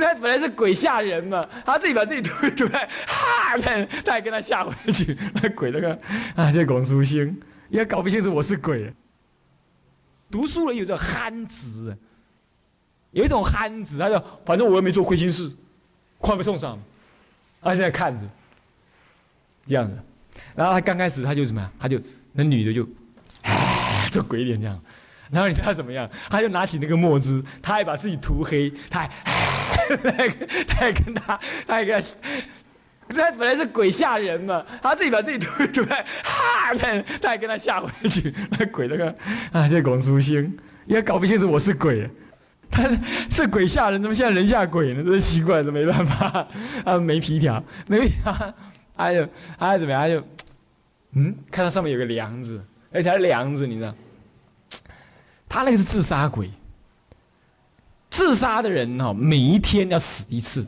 这本来是鬼吓人嘛，他自己把自己推推，哈，他他还跟他吓回去，那鬼那个啊，这龚书星也搞不清楚我是鬼。读书人有这憨直，有一种憨直，他就反正我又没做亏心事，快被送上，他现在看着，这样的，然后他刚开始他就什么，他就那女的就，哎，做鬼脸这样。然后你知道怎么样？他就拿起那个墨汁，他还把自己涂黑，他还，他还跟他，他还跟他，这本来是鬼吓人嘛，他自己把自己涂涂在，哈，他他还跟他吓回去，那鬼那个啊，这龚书星也搞不清楚我是鬼，他是鬼吓人，怎么现在人吓鬼呢？真是奇怪，这没办法啊，没皮条，没皮条，还有还怎么样？就嗯，看到上面有个梁子，而且是梁子，你知道。他那个是自杀鬼，自杀的人哈，每一天要死一次，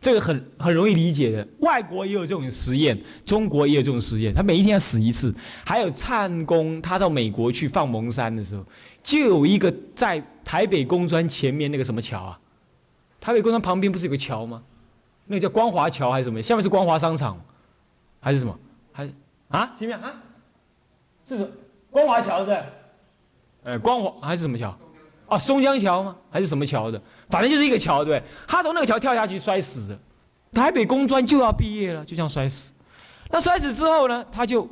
这个很很容易理解的。外国也有这种实验，中国也有这种实验。他每一天要死一次。还有灿公，他到美国去放蒙山的时候，就有一个在台北工专前面那个什么桥啊？台北工专旁边不是有个桥吗？那个叫光华桥还是什么？下面是光华商场，还是什么？还是啊？前面啊？是什光华桥是？呃，光华还是什么桥？哦，松江桥吗？还是什么桥的？反正就是一个桥，对。他从那个桥跳下去摔死的。台北工专就要毕业了，就这样摔死。那摔死之后呢？他就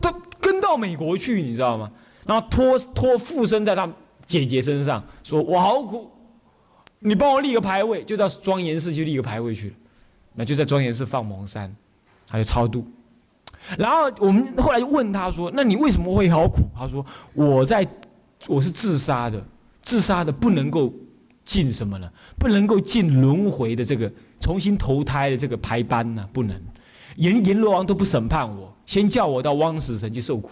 他跟到美国去，你知道吗？然后托托附身在他姐姐身上，说我好苦，你帮我立个牌位，就到庄严寺去立个牌位去。那就在庄严寺放蒙山，还有超度。然后我们后来就问他说：“那你为什么会好苦？”他说：“我在，我是自杀的，自杀的不能够进什么呢，不能够进轮回的这个重新投胎的这个排班呢，不能。阎阎罗王都不审判我，先叫我到汪死神去受苦。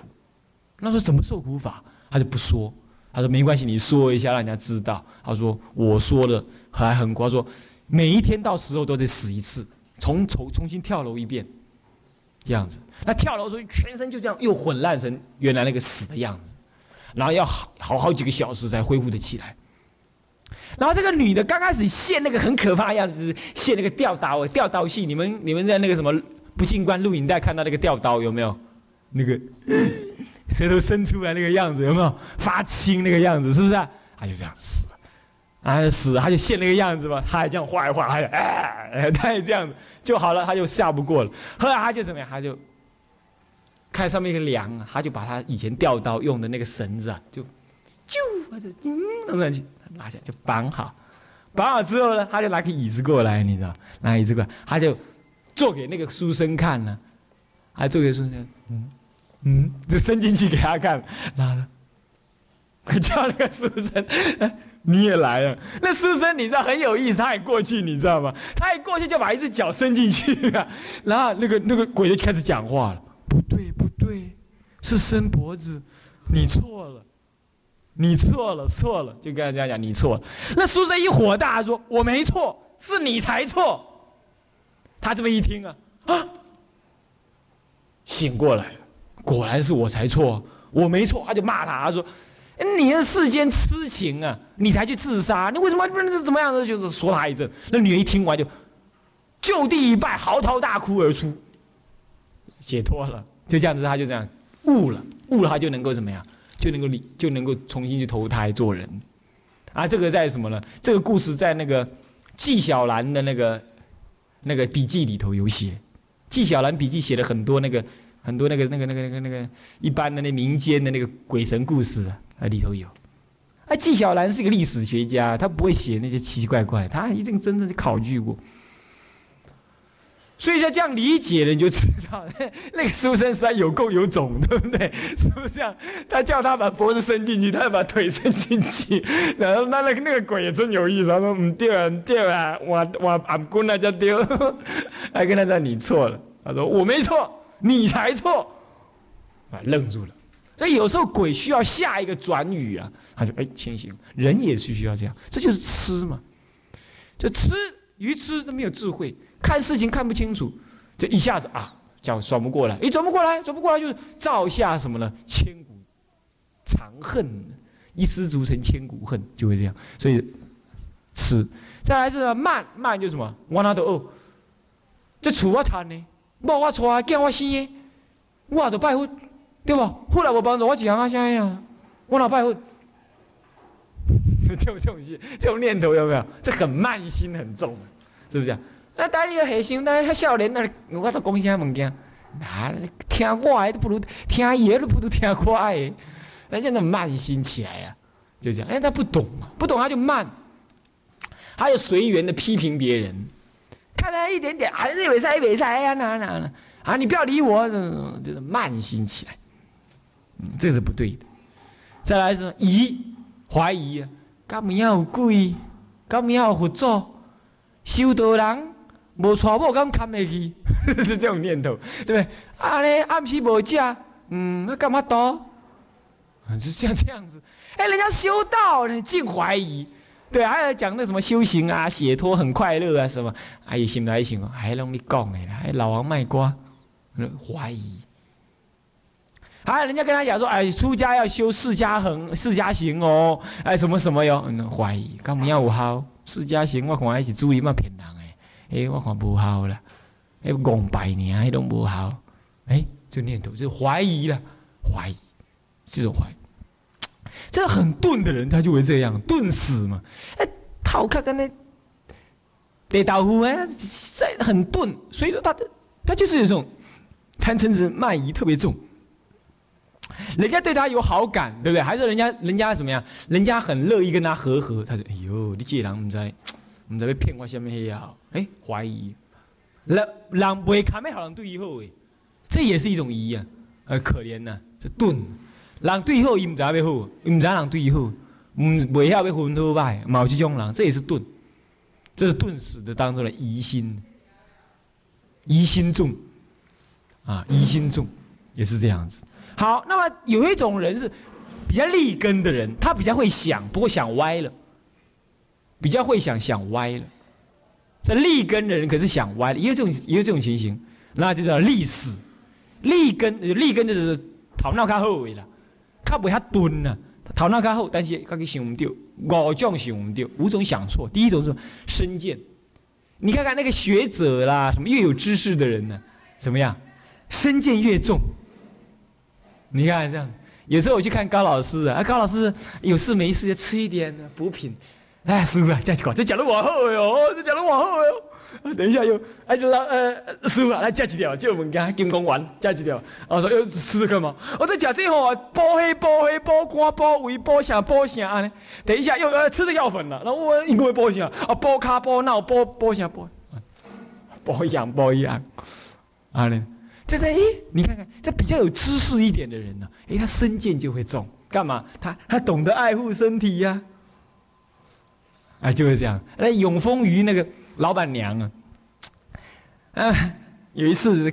那说怎么受苦法？他就不说。他说没关系，你说一下，让人家知道。他说我说的还很他，说每一天到时候都得死一次，重重重新跳楼一遍。”这样子，那跳楼时候全身就这样又混烂成原来那个死的样子，然后要好好好几个小时才恢复的起来。然后这个女的刚开始现那个很可怕的样子，就是现那个吊刀吊刀戏。你们你们在那个什么不进关录影带看到那个吊刀有没有？那个 舌头伸出来那个样子有没有？发青那个样子是不是？啊他就这样死了。啊，死了他就现那个样子嘛，他还这样画一画，还哎，他也这样子就好了，他就下不过了。后来他就怎么样？他就看上面一个梁，他就把他以前吊刀用的那个绳子啊，就就或者嗯弄上去，拿下就绑好。绑好之后呢，他就拿个椅子过来，你知道？拿椅子过来，他就做给那个书生看呢，还做给书生，嗯嗯，就伸进去给他看，然后叫那个书生。你也来了，那书生你知道很有意思，他也过去，你知道吗？他一过去就把一只脚伸进去啊，然后那个那个鬼就开始讲话了，不对不对，是伸脖子，你错了，你错了错了，就跟人家讲你错了。那书生一火大说：“我没错，是你才错。”他这么一听啊啊，醒过来了，果然是我才错，我没错，他就骂他，他说。你的世间痴情啊，你才去自杀，你为什么不能怎么样的？就是说他一阵，那女人一听完就就地一拜，嚎啕大哭而出，解脱了。就这样子，他就这样悟了，悟了，他就能够怎么样？就能够理，就能够重新去投胎做人。啊，这个在什么呢？这个故事在那个纪晓岚的那个那个笔记里头有写，纪晓岚笔记写了很多那个很多那个那个那个那个那个一般的那民间的那个鬼神故事啊。里头有，啊，纪晓岚是一个历史学家，他不会写那些奇奇怪怪，他一定真正去考据过。所以说这样理解了，你就知道 那个书生实在有够有种，对不对？是不是这样？他叫他把脖子伸进去，他要把腿伸进去，然后那那个那个鬼也真有意思，他说唔对啊，唔对啊，我我俺姑那叫丢，还跟他讲你错了，他说我没错，你才错，啊，愣住了。所以有时候鬼需要下一个转语啊，他就哎清醒。人也是需要这样，这就是痴嘛，就痴愚痴都没有智慧，看事情看不清楚，就一下子啊叫转不过来，一转不过来，转不过来就是造下什么呢？千古长恨，一失足成千古恨，就会这样。所以吃。再来是慢慢就什么？我哪都饿，这厝我赚呢，某我娶，囝我生的，我都拜佛，对不？佛来无帮助我一行啊啥样？我哪拜佛？这种这种这种念头有没有？这很慢心很重，是不是？那大家黑心，那还少年那我都讲啥物件？啊，听我的都不如听伊的，都不如听我的。那现在慢心起来呀，就这样。哎，他不懂嘛，不懂他就慢。还有随缘的批评别人，看他一点点，还是尾塞尾塞呀，哪哪哪啊！你不要理我，就是慢心起来，嗯，这是不对的。再来是疑怀疑啊，干么要有鬼？干么要有佛祖？修道人无娶某，敢看得起？是这种念头，对不对？啊嘞，暗时无食，嗯，那干嘛多？就像这样子，哎，人家修道，你净怀疑，对，还有讲那什么修行啊、解脱很快乐啊什么，哎，行不行？还容易讲哎，还老王卖瓜，怀疑。还有人家跟他讲说，哎，出家要修释迦行、释迦行哦，哎，什么什么哟，怀疑，干嘛要有效？释迦行我看还是注意嘛骗人哎，我看无效啦，哎，讲白呢，还拢无效，哎，这念头就怀疑了，怀疑，这种怀疑。这很钝的人，他就会这样钝死嘛。哎，头壳跟那地豆腐哎，很钝，所以说他他就是有这种贪嗔痴慢疑特别重。人家对他有好感，对不对？还是人家人家什么呀？人家很乐意跟他和和。他说：“哎呦，你这人唔知唔知被骗我什么也好？”哎，怀疑，人人不会看咩好人对以后哎，这也是一种疑啊，呃，可怜呐，这钝。人对好，伊唔知要好，伊唔知人对伊好，唔袂晓要分好歹，冇这种人，这也是钝，这是钝死的当中的疑心，疑心重，啊，疑心重，也是这样子。好，那么有一种人是比较立根的人，他比较会想，不过想歪了，比较会想想歪了。这立根的人可是想歪了，也有这种也有这种情形，那就叫立死。立根立根就是头脑较好位了。他不他钝啊，头脑较好，但是他给想唔到，五种想唔到，五种想错。第一种是身见，你看看那个学者啦，什么越有知识的人呢，怎么样，身见越重。你看这样，有时候我去看高老师啊，高老师有事没事就吃一点补品，哎，师傅啊，再去搞，这讲的往后哟，这讲的往后哟。等一下又，哎，就说，呃，师傅啊，来加几条，就物件金光丸，加几条。我说，又试试看嘛。我在讲这吼，包黑包黑包肝包胃包啥包啥呢？等一下又呃吃的药粉了，然后我应该包啥？啊，包卡包脑包包啥包？包养包养，啊呢？这在哎，你看看，这比较有知识一点的人呢，哎，他身见就会重，干嘛？他他懂得爱护身体呀，哎，就是这样。那永丰鱼那个。老板娘啊，啊，有一次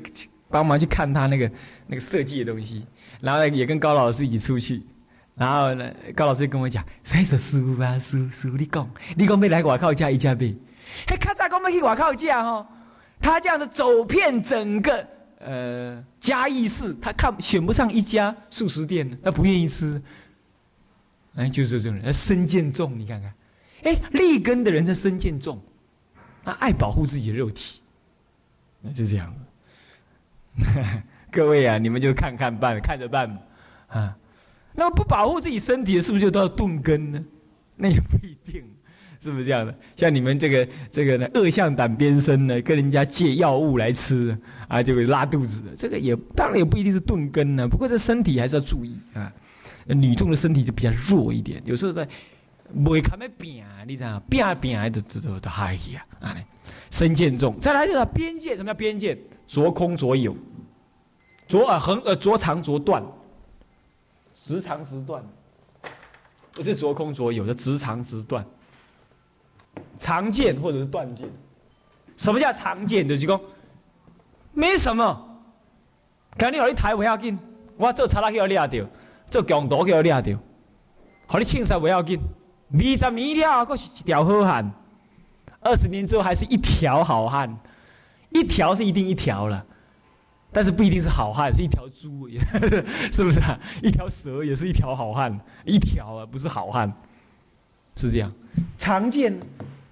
帮忙去看他那个那个设计的东西，然后也跟高老师一起出去，然后呢，高老师跟我讲：“谁说师傅啊，师师傅你讲，你讲没来外靠家一家呗？嘿，看咋讲没去外靠家哈？他这样子走遍整个呃嘉义市，他看选不上一家素食店，他不愿意吃。哎，就是这种人，身见重，你看看，哎，立根的人在身见重。”他爱保护自己的肉体，那就这样。各位啊，你们就看看办，看着办。啊，那么不保护自己身体，是不是就都要钝根呢？那也不一定，是不是这样的？像你们这个这个呢，恶向胆边生呢，跟人家借药物来吃啊，就会拉肚子的。这个也当然也不一定是钝根呢。不过这身体还是要注意啊。女众的身体就比较弱一点，有时候在。袂堪要拼，你知影？拼拼还得得得得嗨去啊！啊，身见重，再来就是边界，什么叫边界？着空着有，着啊横呃着长着断，直长直断，不是着空着有，的直长直断，长剑或者是断剑。什么叫长剑？就是讲没什么，赶紧往你抬不要紧，我做查拉去要掠掉，做强盗去要掠掉，好你轻杀不要紧。二十年了，还是一条好汉；二十年之后，还是一条好汉。一条是一定一条了，但是不一定是好汉，是一条猪，是不是啊？一条蛇也是一条好汉，一条啊，不是好汉，是这样。常见，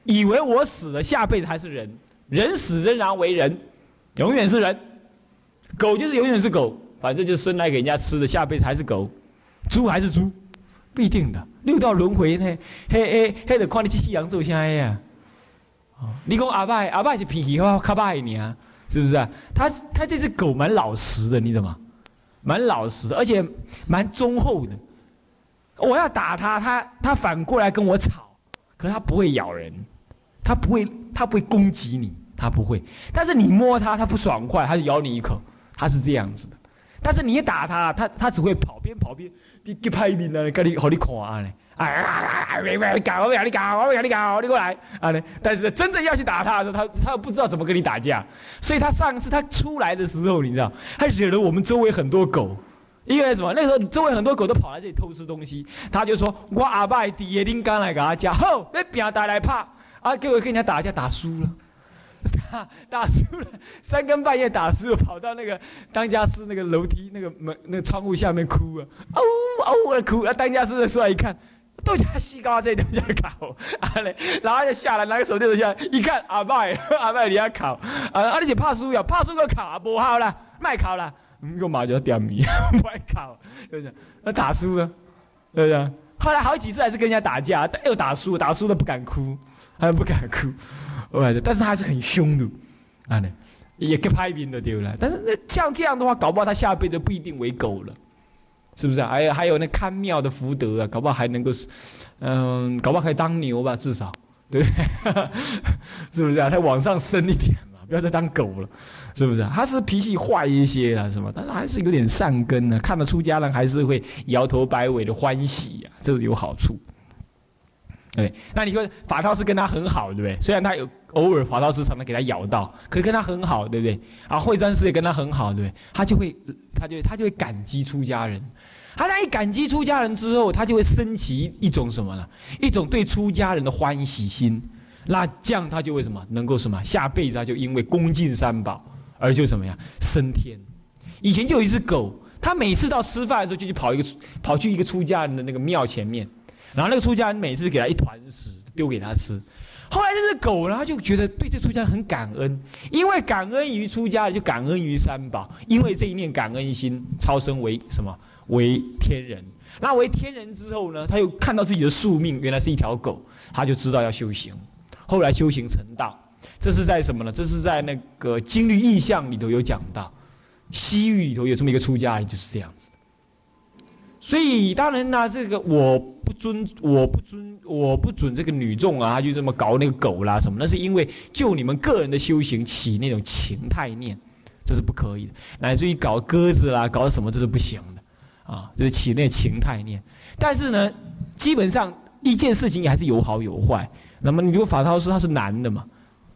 以为我死了，下辈子还是人，人死仍然为人，永远是人。狗就是永远是狗，反正就生来给人家吃的，下辈子还是狗。猪还是猪，必定的。六道轮回呢，嘿嘿嘿，得看你去西洋做啥呀？你讲阿拜阿拜是脾气好，卡拜你啊，是不是？他他这只狗蛮老实的，你懂吗？蛮老实，而且蛮忠厚的。我要打它，它它反过来跟我吵，可是它不会咬人，它不会它不会攻击你，它不会。但是你摸它，它不爽快，它就咬你一口，它是这样子的。但是你一打它，它它只会跑，边跑边你给拍面啊，跟你好你看啊呢。哎呀，别别搞，我不要你搞，我不要你搞，你过来啊！呢，但是真正要去打他的时候，他他又不知道怎么跟你打架，所以他上次他出来的时候，你知道，他惹了我们周围很多狗，因为什么？那时候周围很多狗都跑来这里偷吃东西，他就说：“我阿爸的野丁刚来给他讲，吼，那边打来怕啊，结果跟人家打架打输了，打输了，三更半夜打输了，跑到那个当家师那个楼梯那个门那个窗户下面哭啊，嗷嗷的哭，啊，当家师出来一看。”都家西高这东家考啊嘞，然后就下来拿个手电筒下来一看，阿麦阿麦你要考啊，啊你是怕输呀？怕输个考不好啦，卖考啦，嗯，个马就点名不爱考，对不对？那打输了，对不对？后来好几次还是跟人家打架，又打输，打输了不敢哭，还不敢哭，对但是还是很凶的，啊嘞，也给拍兵的丢了。但是像这样的话，搞不好他下辈子不一定为狗了。是不是啊？还有还有那看庙的福德啊，搞不好还能够，嗯，搞不好可以当牛吧，至少，对不对？是不是啊？他往上升一点嘛，不要再当狗了，是不是？他是脾气坏一些了，是吧？但是还是有点善根呢。看得出家人还是会摇头摆尾的欢喜呀，这个有好处。对，那你说法套是跟他很好，对不对？虽然他有偶尔法套师常常给他咬到，可是跟他很好，对不对？啊，慧专师也跟他很好，对不对？他就会，他就他就会感激出家人。他那一感激出家人之后，他就会升起一种什么呢？一种对出家人的欢喜心。那这样他就会什么？能够什么？下辈子他就因为恭敬三宝而就怎么样升天。以前就有一只狗，他每次到吃饭的时候就去跑一个跑去一个出家人的那个庙前面，然后那个出家人每次给他一团屎丢给他吃。后来这只狗呢，他就觉得对这出家人很感恩，因为感恩于出家人就感恩于三宝，因为这一念感恩心超生为什么？为天人，那为天人之后呢？他又看到自己的宿命，原来是一条狗，他就知道要修行。后来修行成道，这是在什么呢？这是在那个《经律意象》里头有讲到，西域里头有这么一个出家人就是这样子。所以当然呢，这个我不尊，我不尊，我不准这个女众啊，就这么搞那个狗啦什么？那是因为就你们个人的修行起那种情态念，这是不可以的。乃至于搞鸽子啦，搞什么这是不行的。啊，就是起那情态念，但是呢，基本上一件事情也还是有好有坏。那么你如果法涛说他是男的嘛，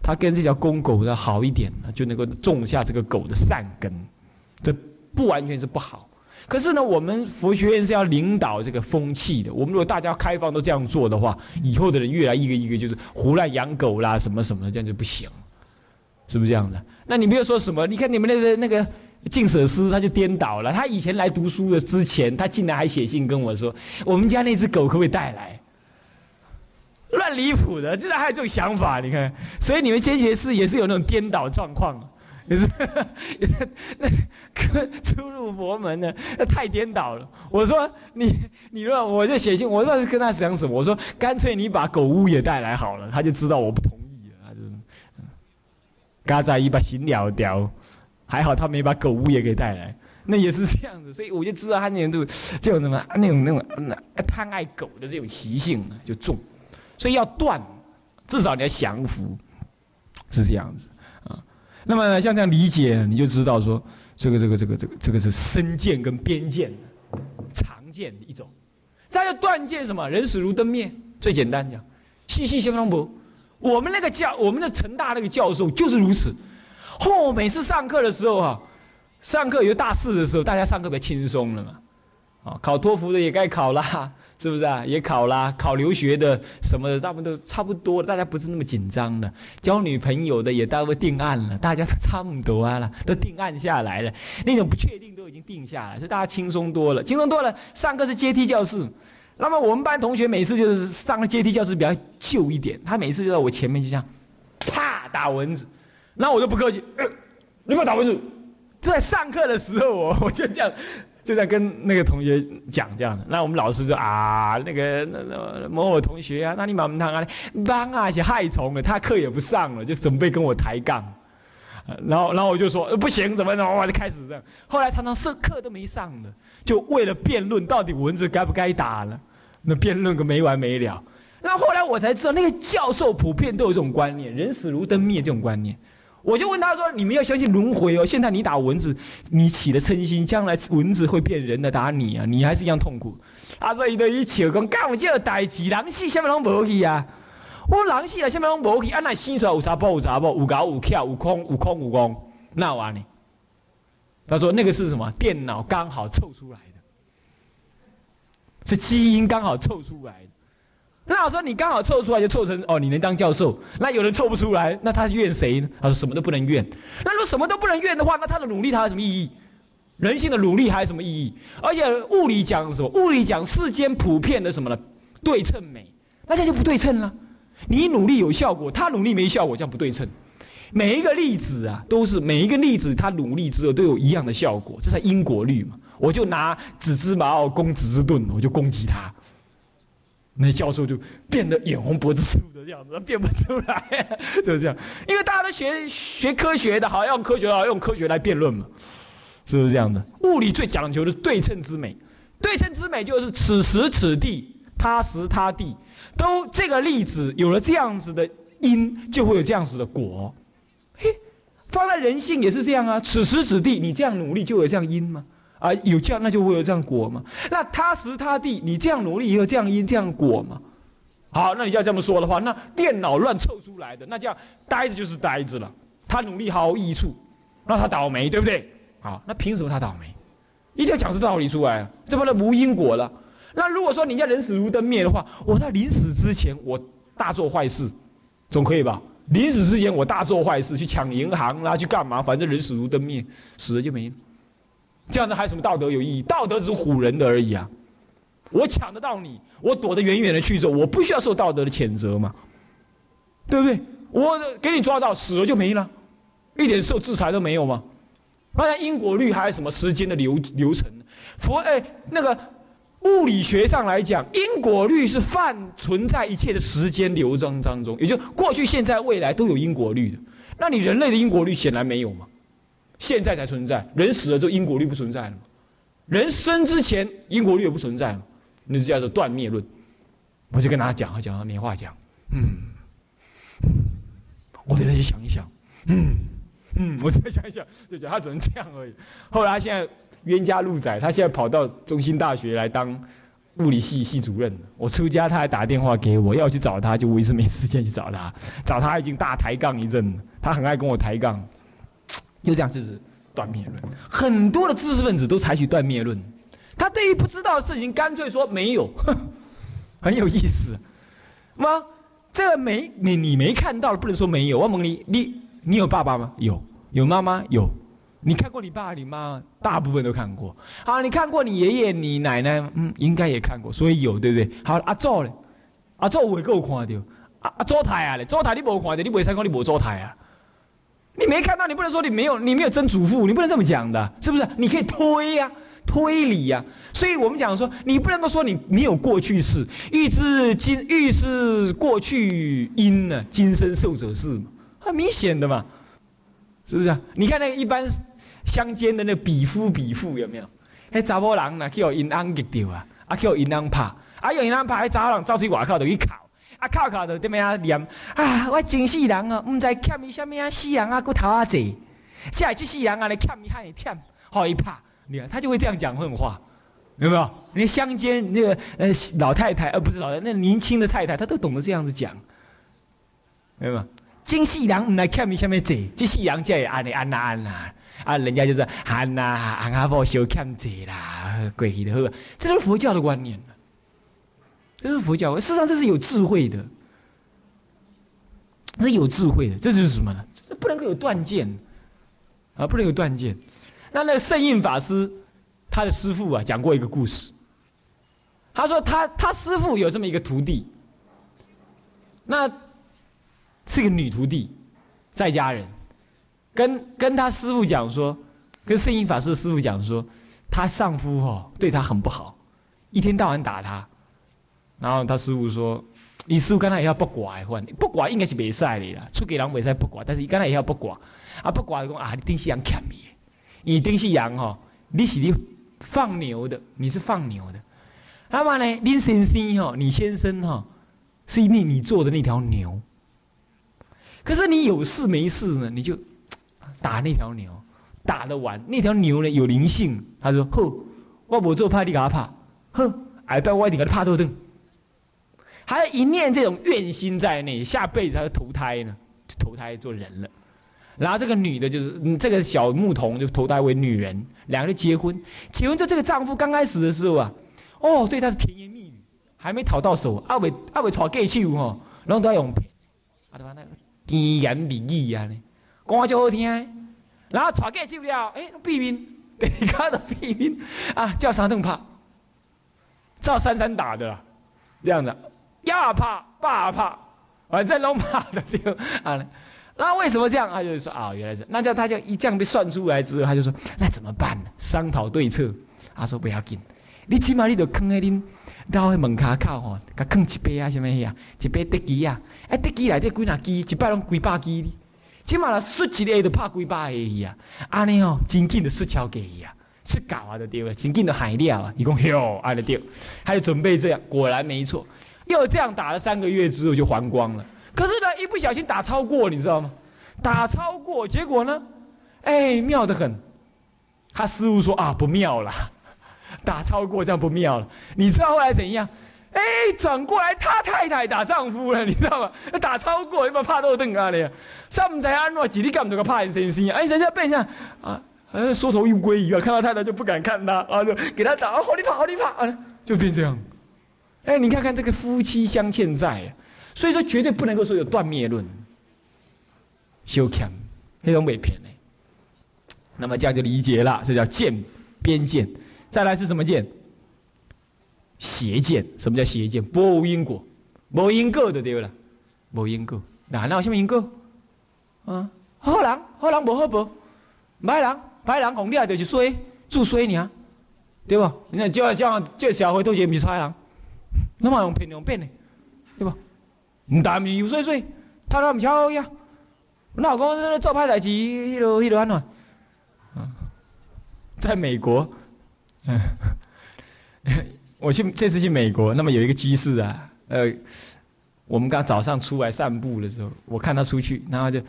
他跟这条公狗的好一点呢，就能够种下这个狗的善根，这不完全是不好。可是呢，我们佛学院是要领导这个风气的。我们如果大家开放都这样做的话，以后的人越来一个一个就是胡乱养狗啦，什么什么的，这样就不行，是不是这样的？那你没有说什么？你看你们那个那个。净舍师他就颠倒了，他以前来读书的之前，他竟然还写信跟我说：“我们家那只狗可不可以带来？”乱离谱的，竟然还有这种想法，你看。所以你们监学士也是有那种颠倒状况，也 是，那出入佛门呢，那太颠倒了。我说你，你说我就写信，我说跟他讲什么？我说干脆你把狗屋也带来好了，他就知道我不同意了，他就，嘎在一把心了掉。还好他没把狗屋也给带来，那也是这样子，所以我就知道他那种就那么那种那种那贪爱狗的这种习性就重，所以要断，至少你要降服，是这样子。那么像这样理解，你就知道说这个这个这个这个这个是身见跟边见常见的一种。再要断见什么？人死如灯灭，最简单讲，细细相当薄。我们那个教，我们的成大那个教授就是如此。后每次上课的时候哈，上课有大事的时候，大家上课比较轻松了嘛。啊，考托福的也该考啦，是不是啊？也考啦，考留学的什么的，大部分都差不多，大家不是那么紧张的。交女朋友的也大部分定案了，大家都差不多了，都定案下来了。那种不确定都已经定下来，所以大家轻松多了，轻松多了。上课是阶梯教室，那么我们班同学每次就是上了阶梯教室比较旧一点，他每次就在我前面就这样，啪打蚊子，那我就不客气，你不要打蚊子。就在上课的时候，我我就这样，就在跟那个同学讲这样的。那我们老师说啊，那个那那某某同学啊，那你妈妈啊，帮啊，些害虫了，他课也不上了，就准备跟我抬杠。然后然后我就说不行，怎么怎么，我就开始这样。后来常常是课都没上了，就为了辩论到底蚊子该不该打了。那辩论个没完没了，那后来我才知道，那个教授普遍都有这种观念，人死如灯灭这种观念。我就问他说：“你们要相信轮回哦！现在你打蚊子，你起了嗔心，将来蚊子会变人的打你啊，你还是一样痛苦。”他说：“伊都一笑讲，干我这代志，人死什么拢无去啊？我人死了什么拢无去，安那生出来有啥报有啥报，有搞有跳，有空有空有空，那玩呢？”他说：“那个是什么？电脑刚好凑出来的，是基因刚好凑出来的。那我说你刚好凑出来就凑成哦，你能当教授。那有人凑不出来，那他怨谁呢？他说什么都不能怨。那如果什么都不能怨的话，那他的努力他有什么意义？人性的努力还有什么意义？而且物理讲什么？物理讲世间普遍的什么呢？对称美，那这就不对称了。你努力有效果，他努力没效果，这样不对称。每一个粒子啊，都是每一个粒子，他努力之后都有一样的效果，这才因果律嘛。我就拿纸芝麻哦攻纸之盾，我就攻击他。那教授就变得眼红脖子粗的这样子，他变不出来，就是这样。因为大家都学学科学的，好用科学，好用科学来辩论嘛，是不是这样的？物理最讲究的对称之美，对称之美就是此时此地，他时他地，都这个粒子有了这样子的因，就会有这样子的果。嘿，放在人性也是这样啊，此时此地，你这样努力就有这样因吗？啊，有这样那就会有这样果嘛？那他时他地，你这样努力也有这样因这样果嘛？好，那你要这么说的话，那电脑乱凑出来的，那这样呆子就是呆子了。他努力毫无益处，那他倒霉，对不对？好，那凭什么他倒霉？一定要讲出道理出来，这不能无因果了。那如果说你家人死如灯灭的话，我在临死之前我大做坏事，总可以吧？临死之前我大做坏事，去抢银行啦，去干嘛？反正人死如灯灭，死了就没了。这样子还有什么道德有意义？道德只是唬人的而已啊！我抢得到你，我躲得远远的去走，我不需要受道德的谴责嘛？对不对？我给你抓到，死了就没了，一点受制裁都没有吗？那因果律还有什么时间的流流程？佛哎，那个物理学上来讲，因果律是泛存在一切的时间流章当中，也就过去、现在、未来都有因果律的。那你人类的因果律显然没有嘛？现在才存在，人死了之后因果律不存在了？人生之前因果律也不存在嘛？那是叫做断灭论。我就跟他讲，他讲他没话讲，嗯，我得再去想一想，嗯嗯，我再想一想，就讲他只能这样而已。后来他现在冤家路窄，他现在跑到中心大学来当物理系系主任。我出家，他还打电话给我，要去找他，就我一直没时间去找他。找他已经大抬杠一阵了，他很爱跟我抬杠。就这样，就是断灭论。很多的知识分子都采取断灭论，他对于不知道的事情，干脆说没有，很有意思。吗？这个没你你没看到，不能说没有。我问你，你你有爸爸吗？有，有妈妈？有。你看过你爸你妈？大部分都看过。好，你看过你爷爷你奶奶？嗯，应该也看过，所以有，对不对？好，阿祖嘞，阿祖会够看到。阿阿祖太啊嘞，祖太你无看到，你未使讲你无祖太啊。你没看到，你不能说你没有，你没有曾祖父，你不能这么讲的，是不是？你可以推呀，推理呀。所以我们讲说，你不能够说你你有过去式，欲知今欲是过去因呢，今生受者是嘛，很明显的嘛，是不是啊？你看那个一般乡间的那比夫比妇有没有？那查甫人呢，叫银安给掉啊，啊叫银安怕，啊用银安怕，还查甫人走出外口就去考。啊，靠靠的，对咩啊？念啊，我真世人啊，唔知欠伊什么啊？死人啊，骨头啊济，即系这世人啊，来欠伊还欠，好一怕，你看他就会这样讲混话，有没有？连乡间那个呃老太太，呃不是老太，那年轻的太太，她都懂得这样子讲，有没有？真世人唔来欠伊什么济，这世人才会安尼安呐安呐，啊，人家就是喊呐喊阿婆小欠济啦，过去的好，这是佛教的观念。这是佛教，事实上这是有智慧的，这是有智慧的，这就是什么呢？这不能够有断见，啊，不能有断见。那那个圣印法师，他的师父啊，讲过一个故事。他说他他师傅有这么一个徒弟，那是个女徒弟，在家人，跟跟他师傅讲说，跟圣印法师师傅讲说，他丈夫哦对他很不好，一天到晚打他，然后他师傅说。你师傅刚才也要不寡的话，不寡应该是袂使的啦，出家人袂使不寡，但是伊刚才也要不寡，啊不寡就讲啊，你丁西阳欠你，你丁西阳吼，你是你放牛的，你是放牛的，那么呢，林先生吼，你先生吼，是你你做的那条牛，可是你有事没事呢，你就打那条牛，打得完，那条牛呢有灵性，他说，呵，我无做怕你给他怕，呵，哎，不要我一定给他怕多顿。还有一念这种怨心在内，下辈子他就投胎呢，就投胎做人了。然后这个女的，就是这个小牧童，就投胎为女人，两个人结婚。结婚就这个丈夫刚开始的时候啊，哦，对她是甜言蜜语，还没讨到手，阿伟阿伟讨给手哦，然后都要用骗，啊对吧？那个甜言蜜语啊，讲话就好听。然后讨给手了，哎，避孕，你看到避孕啊，叫三顿怕，照三三打的，这样的。亚怕爸怕，反正都怕的丢啊！那为什么这样？他就说啊，原来是那叫他就一这样被算出来之后，他就说那怎么办呢？商讨对策。他说不要紧，你起码你得坑在恁到门卡口吼，甲坑一杯啊什么呀？一杯德基啊，哎德基来这几哪基？一摆拢几百基。起码啦，输一个就怕几百个伊啊！安尼哦，真紧的输钞给伊啊，出搞啊就对了，真紧的海料啊，伊讲哟，安尼对，他就准备这样，果然没错。又这样打了三个月之后就还光了，可是呢，一不小心打超过，你知道吗？打超过，结果呢，哎，妙得很。他师傅说啊，不妙了，打超过这样不妙了。你知道后来怎样？哎，转过来他太太打丈夫了，你知道吗？打超过，你把怕都瞪啊你。上在安诺几力干都个怕人身心，哎，人家背上啊，呃，缩头乌龟一样，看到太太就不敢看他，啊，就给他打，好你跑，好你跑，啊，就变这样。哎，你看看这个夫妻相欠债，所以说绝对不能够说有断灭论。修强，那种伪骗呢？那么这样就理解了，这叫见边见。再来是什么见？邪见。什么叫邪见？无因果，无因果的对了。无因果，哪哪有什么因果？啊，好人好人无好报，歹人歹人红了就是衰，助衰呢，对不？你看，就像这社会都是不是坏人。那么用骗用骗的，对吧？唔但唔是有岁岁，他都唔巧呀。那我讲做歹代志，迄落迄落安怎？在美国，嗯 我去这次去美国，那么有一个机师啊，呃，我们刚早上出来散步的时候，我看他出去，然后就。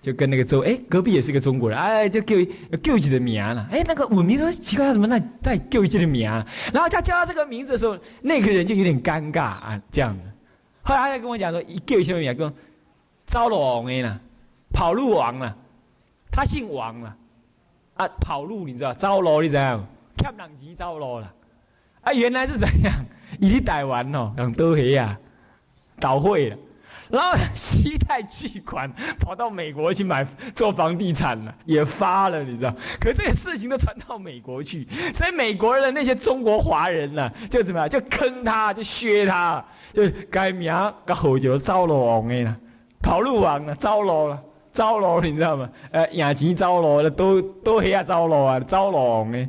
就跟那个周哎，隔壁也是个中国人，哎，就叫叫一的名了。哎，那个我名说奇怪，他怎么那在叫一的名？然后他叫他这个名字的时候，那个人就有点尴尬啊，这样子。后来他就跟我讲说，一叫一什么名？跟招龙哎呢，跑路王了，他姓王了，啊，跑路你知道？招罗你知道？欠人钱招罗了，啊，原来是怎样？已经逮完哦，让多黑呀，倒会了。然后西泰巨款跑到美国去买做房地产了，也发了，你知道？可这个事情都传到美国去，所以美国人的那些中国华人呢，就怎么样？就坑他，就削他，就改名改号叫招罗王的啦，跑路王了，招罗了，招罗，你知道吗？呃，亚钱招罗的都都黑啊，招罗啊，招罗王的。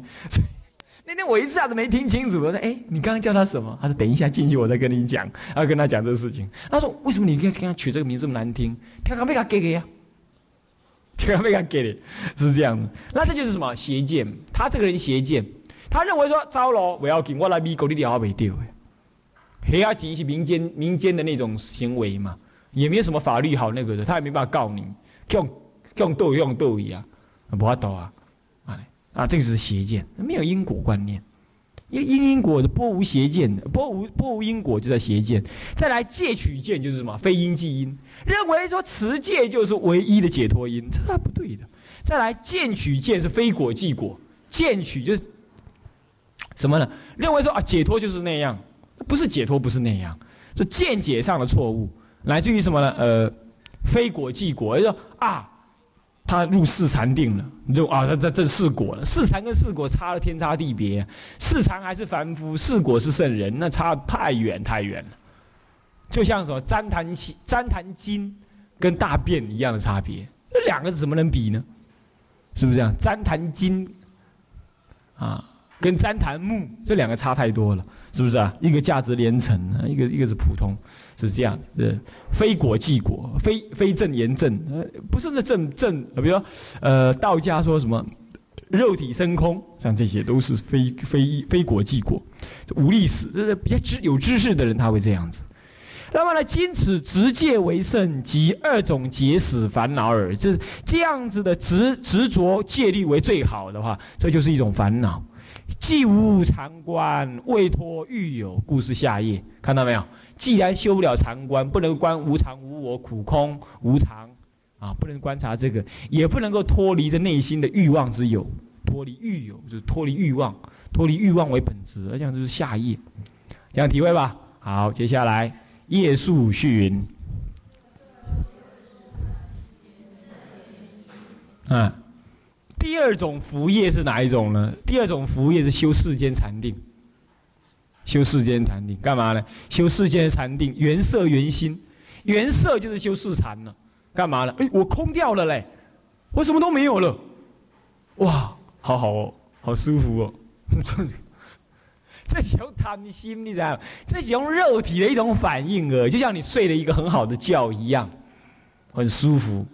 那天我一下子没听清楚，我说：“哎，你刚刚叫他什么？”他说：“等一下进去，我再跟你讲。”要跟他讲这个事情。他说：“为什么你跟跟他取这个名字这么难听？天刚被他给给呀，天刚被他给的，是这样的。那这就是什么邪见？他这个人邪见，他认为说糟了，不要紧我来米狗的料没丢。黑阿吉是民间民间的那种行为嘛，也没有什么法律好那个的，他也没办法告你，用用斗用斗一样，不法斗啊。”啊，啊这个是邪见，没有因果观念，因因因果的波无邪见的，波无波无因果就在邪见。再来戒取见就是什么？非因即因，认为说持戒就是唯一的解脱因，这是不对的。再来见取见是非果即果，见取就是什么呢？认为说啊解脱就是那样，不是解脱不是那样，是见解上的错误，来自于什么呢？呃，非果即果，就说啊。他入四禅定了，你就啊，他他这四果了。四禅跟四果差了天差地别，四禅还是凡夫，四果是圣人，那差太远太远了。就像什么旃檀七旃檀经跟大便一样的差别，那两个怎么能比呢？是不是这样？旃檀经啊，跟旃檀木这两个差太多了，是不是啊？一个价值连城，一个一个是普通。是这样，呃，非果即果，非非正言正，呃，不是那正正，比如说，呃，道家说什么肉体升空，像这些都是非非非果即果，无历史，这是比较知有知识的人他会这样子。那么呢，今此直戒为圣，即二种结死烦恼耳，就是这样子的执执着戒律为最好的话，这就是一种烦恼。既无常观，未脱欲有，故是下业，看到没有？既然修不了常观，不能观无常、无我、苦空、无常，啊，不能观察这个，也不能够脱离这内心的欲望之有，脱离欲有就是脱离欲望，脱离欲望为本质，而这样就是下业，这样体会吧。好，接下来夜宿续云，嗯，第二种福业是哪一种呢？第二种福业是修世间禅定。修世间禅定干嘛呢？修世间禅定，原色原心，原色就是修四禅了。干嘛呢？哎，我空掉了嘞，我什么都没有了。哇，好好哦，好舒服哦。这是用贪心，你知道吗？这是用肉体的一种反应啊，就像你睡了一个很好的觉一样，很舒服。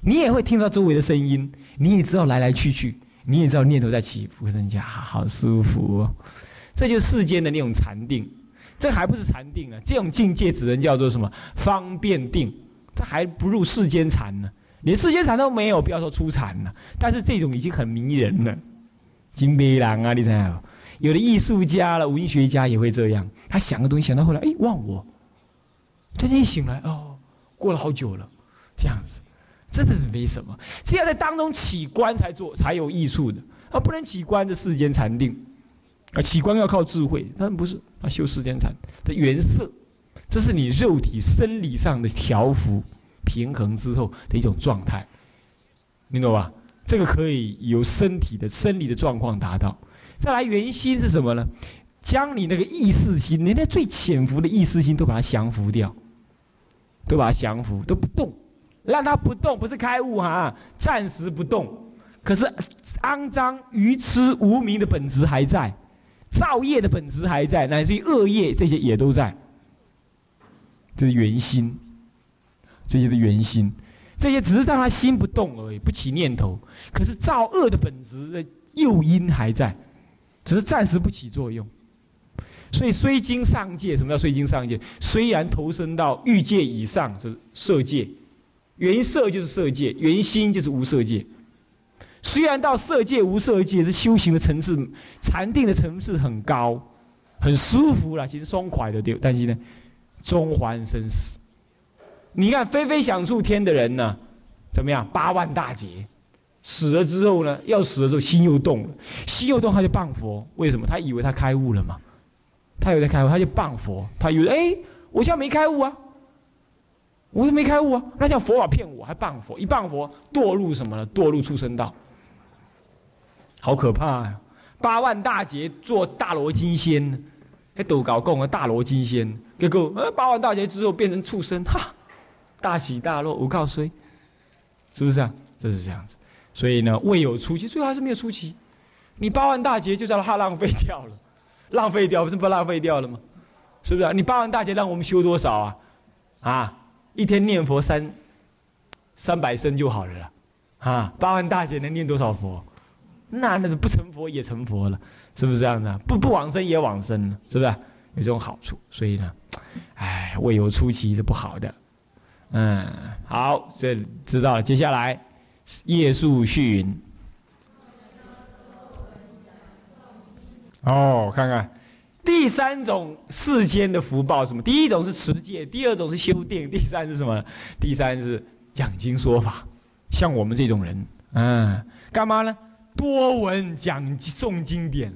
你也会听到周围的声音，你也知道来来去去，你也知道念头在起伏，人家好舒服哦。这就是世间的那种禅定，这还不是禅定啊！这种境界只能叫做什么方便定，这还不入世间禅呢。连世间禅都没有，不要说出禅了。但是这种已经很迷人了，金杯郎啊，你知道有的艺术家了、文学家也会这样，他想个东西想到后来，哎，忘我，突然一醒来，哦，过了好久了，这样子，真的是没什么。只要在当中起观才做才有益处的，啊，不能起观的世间禅定。啊，起观要靠智慧，但不是啊。修世间禅的原色，这是你肉体生理上的调伏、平衡之后的一种状态，你懂吧？这个可以由身体的生理的状况达到。再来，圆心是什么呢？将你那个意识心，连那最潜伏的意识心都把它降服掉，都把它降服，都不动，让它不动，不是开悟哈，暂时不动。可是肮脏、愚痴、无名的本质还在。造业的本质还在，乃至于恶业这些也都在，这是原心，这些的原心，这些只是让他心不动而已，不起念头。可是造恶的本质的诱因还在，只是暂时不起作用。所以虽经上界，什么叫虽经上界？虽然投身到欲界以上是色界，原色就是色界，原心就是无色界。虽然到色界无色界是修行的层次，禅定的层次很高，很舒服了，其实松快的对，但是呢，终还生死。你看飞飞想出天的人呢，怎么样？八万大劫，死了之后呢，要死的时候心又动了，心又动他就谤佛，为什么？他以为他开悟了嘛，他有在开悟，他就谤佛，他以为哎，我现在没开悟啊，我又没开悟啊，那叫佛法骗我，还谤佛，一谤佛堕入什么呢？堕入畜生道。好可怕呀！八万大劫做大罗金仙，还斗搞共啊大罗金仙，结果呃八万大劫之后变成畜生，哈，大起大落，无靠衰，是不是啊？这是这样子，所以呢，未有出奇，最后还是没有出奇。你八万大劫就叫他浪费掉了，浪费掉不是不浪费掉了吗？是不是啊？你八万大劫让我们修多少啊？啊，一天念佛三三百声就好了啦，啊，八万大劫能念多少佛？那那是不成佛也成佛了，是不是这样的？不不往生也往生了，是不是？有这种好处，所以呢，哎，未有出奇是不好的。嗯，好，这知道了。接下来，夜宿续云。哦，看看第三种世间的福报什么？第一种是持戒，第二种是修定，第三是什么？第三是讲经说法。像我们这种人，嗯，干嘛呢？多闻讲诵经典，